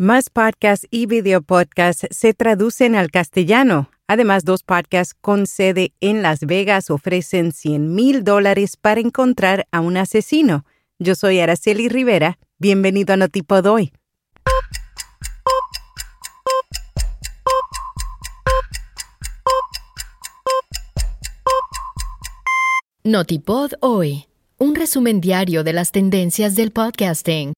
Más podcasts y video podcasts se traducen al castellano. Además, dos podcasts con sede en Las Vegas ofrecen 100 mil dólares para encontrar a un asesino. Yo soy Araceli Rivera. Bienvenido a Notipod hoy. Notipod hoy. Un resumen diario de las tendencias del podcasting.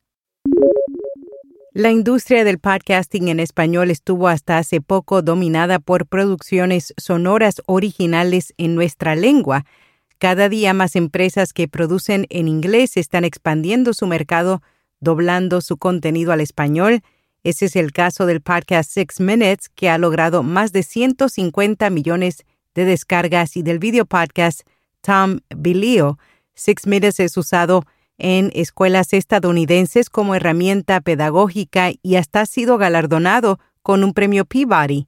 La industria del podcasting en español estuvo hasta hace poco dominada por producciones sonoras originales en nuestra lengua. Cada día más empresas que producen en inglés están expandiendo su mercado, doblando su contenido al español. Ese es el caso del podcast Six Minutes, que ha logrado más de 150 millones de descargas, y del video podcast Tom Bilio. Six Minutes es usado en escuelas estadounidenses como herramienta pedagógica y hasta ha sido galardonado con un premio Peabody.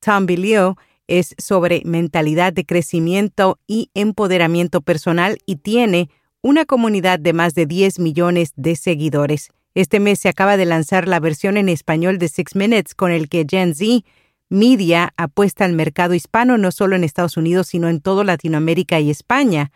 Tom Bilio es sobre mentalidad de crecimiento y empoderamiento personal y tiene una comunidad de más de 10 millones de seguidores. Este mes se acaba de lanzar la versión en español de Six Minutes con el que Gen Z Media apuesta al mercado hispano no solo en Estados Unidos, sino en toda Latinoamérica y España.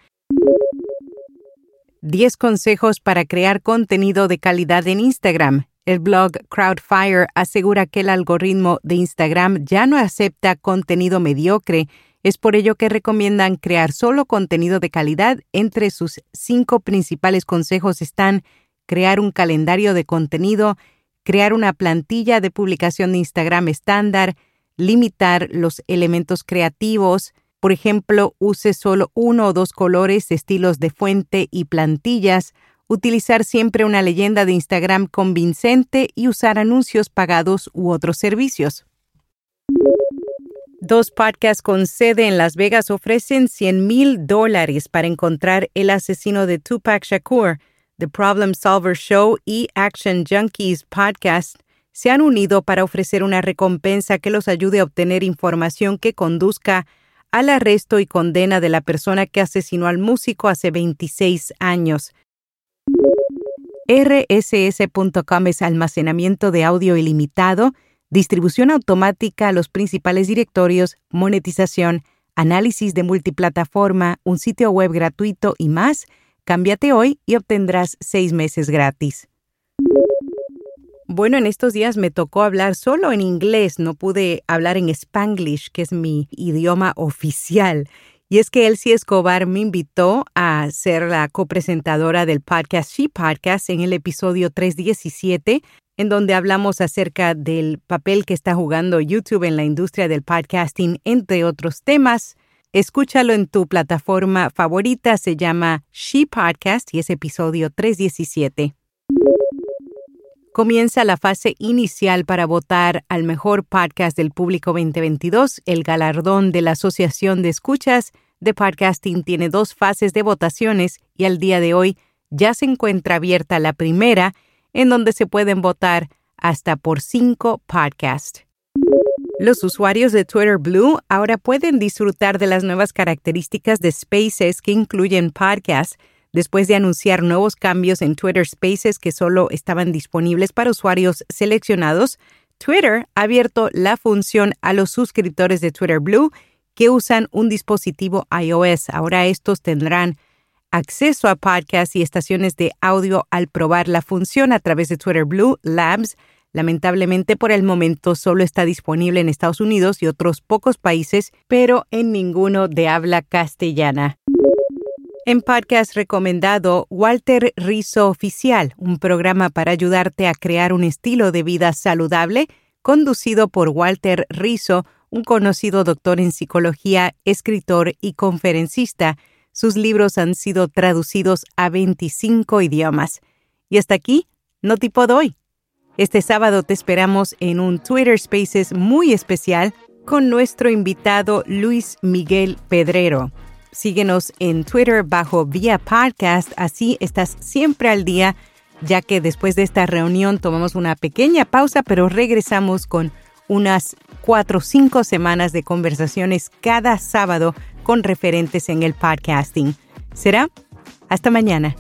10 consejos para crear contenido de calidad en Instagram. El blog Crowdfire asegura que el algoritmo de Instagram ya no acepta contenido mediocre. Es por ello que recomiendan crear solo contenido de calidad. Entre sus cinco principales consejos están crear un calendario de contenido, crear una plantilla de publicación de Instagram estándar, limitar los elementos creativos, por ejemplo, use solo uno o dos colores, estilos de fuente y plantillas, utilizar siempre una leyenda de Instagram convincente y usar anuncios pagados u otros servicios. Dos podcasts con sede en Las Vegas ofrecen 100 mil dólares para encontrar el asesino de Tupac Shakur. The Problem Solver Show y Action Junkies Podcast se han unido para ofrecer una recompensa que los ayude a obtener información que conduzca al arresto y condena de la persona que asesinó al músico hace 26 años. RSS.com es almacenamiento de audio ilimitado, distribución automática a los principales directorios, monetización, análisis de multiplataforma, un sitio web gratuito y más. Cámbiate hoy y obtendrás seis meses gratis. Bueno, en estos días me tocó hablar solo en inglés, no pude hablar en spanglish, que es mi idioma oficial. Y es que Elsie Escobar me invitó a ser la copresentadora del podcast She Podcast en el episodio 317, en donde hablamos acerca del papel que está jugando YouTube en la industria del podcasting, entre otros temas. Escúchalo en tu plataforma favorita, se llama She Podcast y es episodio 317 comienza la fase inicial para votar al mejor podcast del público 2022. El galardón de la Asociación de Escuchas de Podcasting tiene dos fases de votaciones y al día de hoy ya se encuentra abierta la primera, en donde se pueden votar hasta por cinco podcasts. Los usuarios de Twitter Blue ahora pueden disfrutar de las nuevas características de Spaces que incluyen podcasts después de anunciar nuevos cambios en Twitter Spaces que solo estaban disponibles para usuarios seleccionados, Twitter ha abierto la función a los suscriptores de Twitter Blue que usan un dispositivo iOS. Ahora estos tendrán acceso a podcasts y estaciones de audio al probar la función a través de Twitter Blue Labs. Lamentablemente por el momento solo está disponible en Estados Unidos y otros pocos países, pero en ninguno de habla castellana. En podcast recomendado Walter Rizzo Oficial, un programa para ayudarte a crear un estilo de vida saludable, conducido por Walter Rizzo, un conocido doctor en psicología, escritor y conferencista. Sus libros han sido traducidos a 25 idiomas. Y hasta aquí, no tipo doy. Este sábado te esperamos en un Twitter Spaces muy especial con nuestro invitado Luis Miguel Pedrero. Síguenos en Twitter bajo Vía Podcast, así estás siempre al día, ya que después de esta reunión tomamos una pequeña pausa, pero regresamos con unas cuatro o cinco semanas de conversaciones cada sábado con referentes en el podcasting. ¿Será? Hasta mañana.